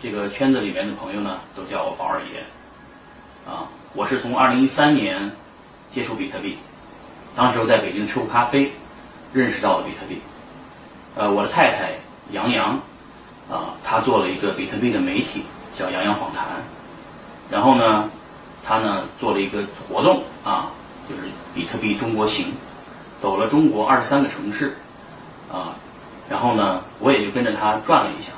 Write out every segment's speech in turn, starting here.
这个圈子里面的朋友呢，都叫我宝二爷。啊，我是从二零一三年接触比特币，当时我在北京吃过咖啡，认识到了比特币。呃，我的太太杨洋，啊，她做了一个比特币的媒体，叫杨洋访谈。然后呢，她呢做了一个活动啊，就是比特币中国行，走了中国二十三个城市，啊，然后呢，我也就跟着她转了一下。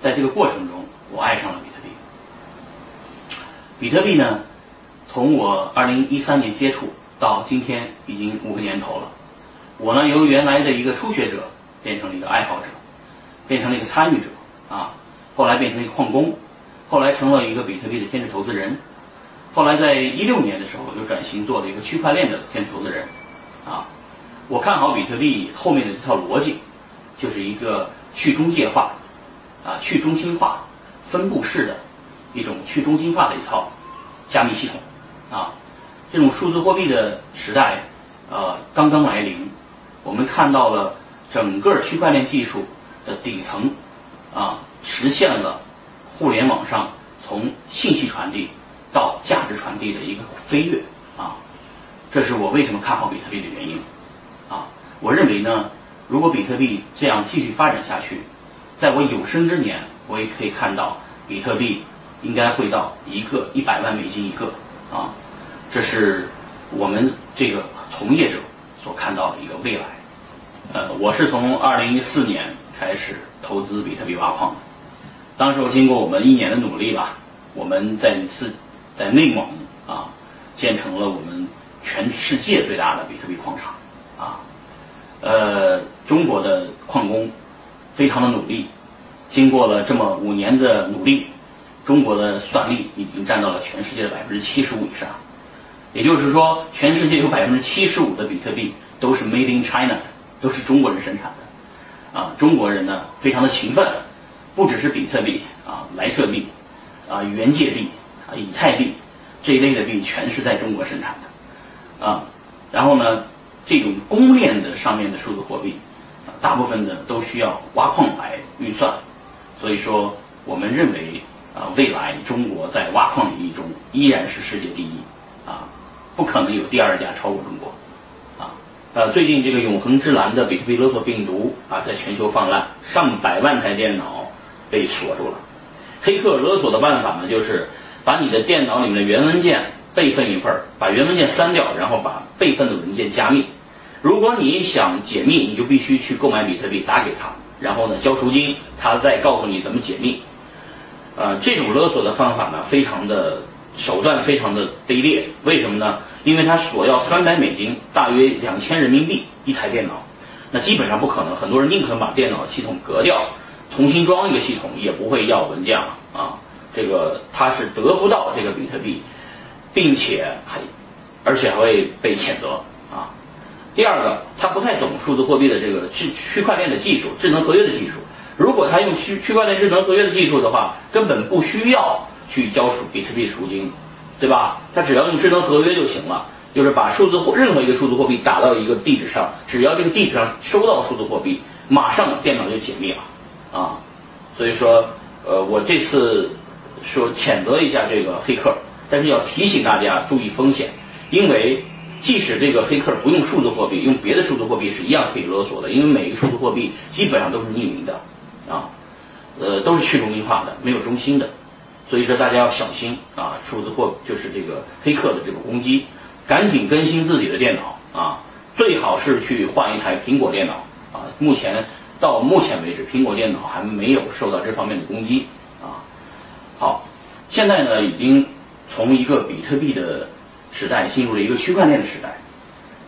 在这个过程中，我爱上了比特币。比特币呢，从我二零一三年接触到今天已经五个年头了。我呢，由原来的一个初学者变成了一个爱好者，变成了一个参与者啊。后来变成一个矿工，后来成了一个比特币的天使投资人。后来在一六年的时候，又转型做了一个区块链的天使投资人啊。我看好比特币后面的这套逻辑，就是一个去中介化。啊，去中心化、分布式的一种去中心化的一套加密系统，啊，这种数字货币的时代，呃，刚刚来临，我们看到了整个区块链技术的底层，啊，实现了互联网上从信息传递到价值传递的一个飞跃，啊，这是我为什么看好比特币的原因，啊，我认为呢，如果比特币这样继续发展下去。在我有生之年，我也可以看到比特币应该会到一个一百万美金一个啊，这是我们这个从业者所看到的一个未来。呃，我是从二零一四年开始投资比特币挖矿的，当时我经过我们一年的努力吧，我们在是在内蒙啊建成了我们全世界最大的比特币矿场啊，呃，中国的矿工。非常的努力，经过了这么五年的努力，中国的算力已经占到了全世界的百分之七十五以上。也就是说，全世界有百分之七十五的比特币都是 Made in China，都是中国人生产的。啊，中国人呢非常的勤奋，不只是比特币啊，莱特币啊，元界币啊，以太币这一类的币全是在中国生产的。啊，然后呢，这种公链的上面的数字货币。大部分的都需要挖矿来运算，所以说我们认为啊，未来中国在挖矿领域中依然是世界第一啊，不可能有第二家超过中国啊。呃，最近这个永恒之蓝的比特币勒索病毒啊，在全球泛滥，上百万台电脑被锁住了。黑客勒索的办法呢，就是把你的电脑里面的原文件备份一份，把原文件删掉，然后把备份的文件加密。如果你想解密，你就必须去购买比特币，打给他，然后呢交赎金，他再告诉你怎么解密。呃，这种勒索的方法呢，非常的手段非常的卑劣。为什么呢？因为他索要三百美金，大约两千人民币一台电脑，那基本上不可能。很多人宁可把电脑系统革掉，重新装一个系统，也不会要文件了啊。这个他是得不到这个比特币，并且还而且还会被谴责。第二个，他不太懂数字货币的这个区区块链的技术、智能合约的技术。如果他用区区块链智能合约的技术的话，根本不需要去交赎比特币赎金，对吧？他只要用智能合约就行了，就是把数字货任何一个数字货币打到一个地址上，只要这个地址上收到数字货币，马上电脑就解密了，啊，所以说，呃，我这次说谴责一下这个黑客，但是要提醒大家注意风险，因为。即使这个黑客不用数字货币，用别的数字货币是一样可以勒索的，因为每个数字货币基本上都是匿名的，啊，呃，都是去中心化的，没有中心的，所以说大家要小心啊，数字货就是这个黑客的这个攻击，赶紧更新自己的电脑啊，最好是去换一台苹果电脑啊，目前到目前为止，苹果电脑还没有受到这方面的攻击啊。好，现在呢，已经从一个比特币的。时代进入了一个区块链的时代，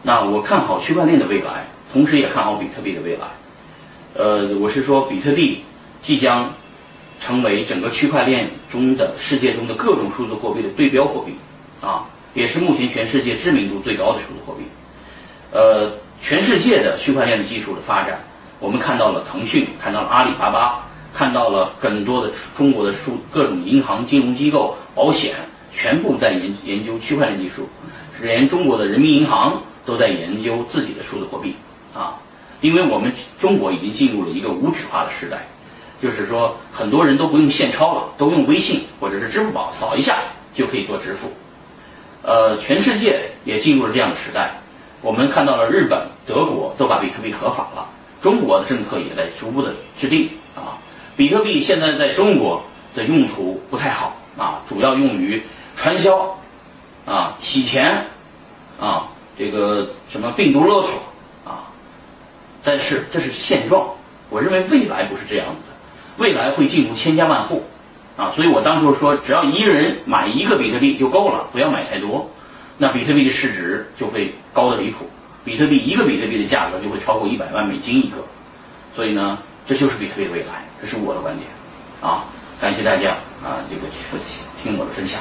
那我看好区块链的未来，同时也看好比特币的未来。呃，我是说，比特币即将成为整个区块链中的世界中的各种数字货币的对标货币，啊，也是目前全世界知名度最高的数字货币。呃，全世界的区块链的技术的发展，我们看到了腾讯，看到了阿里巴巴，看到了很多的中国的数各种银行、金融机构、保险。全部在研研究区块链技术，连中国的人民银行都在研究自己的数字货币啊！因为我们中国已经进入了一个无纸化的时代，就是说很多人都不用现钞了，都用微信或者是支付宝扫一下就可以做支付。呃，全世界也进入了这样的时代。我们看到了日本、德国都把比特币合法了，中国的政策也在逐步的制定啊。比特币现在在中国的用途不太好啊，主要用于传销啊、洗钱啊、这个什么病毒勒索啊。但是这是现状，我认为未来不是这样子的，未来会进入千家万户啊。所以我当初说，只要一个人买一个比特币就够了，不要买太多。那比特币的市值就会高的离谱，比特币一个比特币的价格就会超过一百万美金一个，所以呢，这就是比特币的未来，这是我的观点，啊，感谢大家啊，这个听我的分享，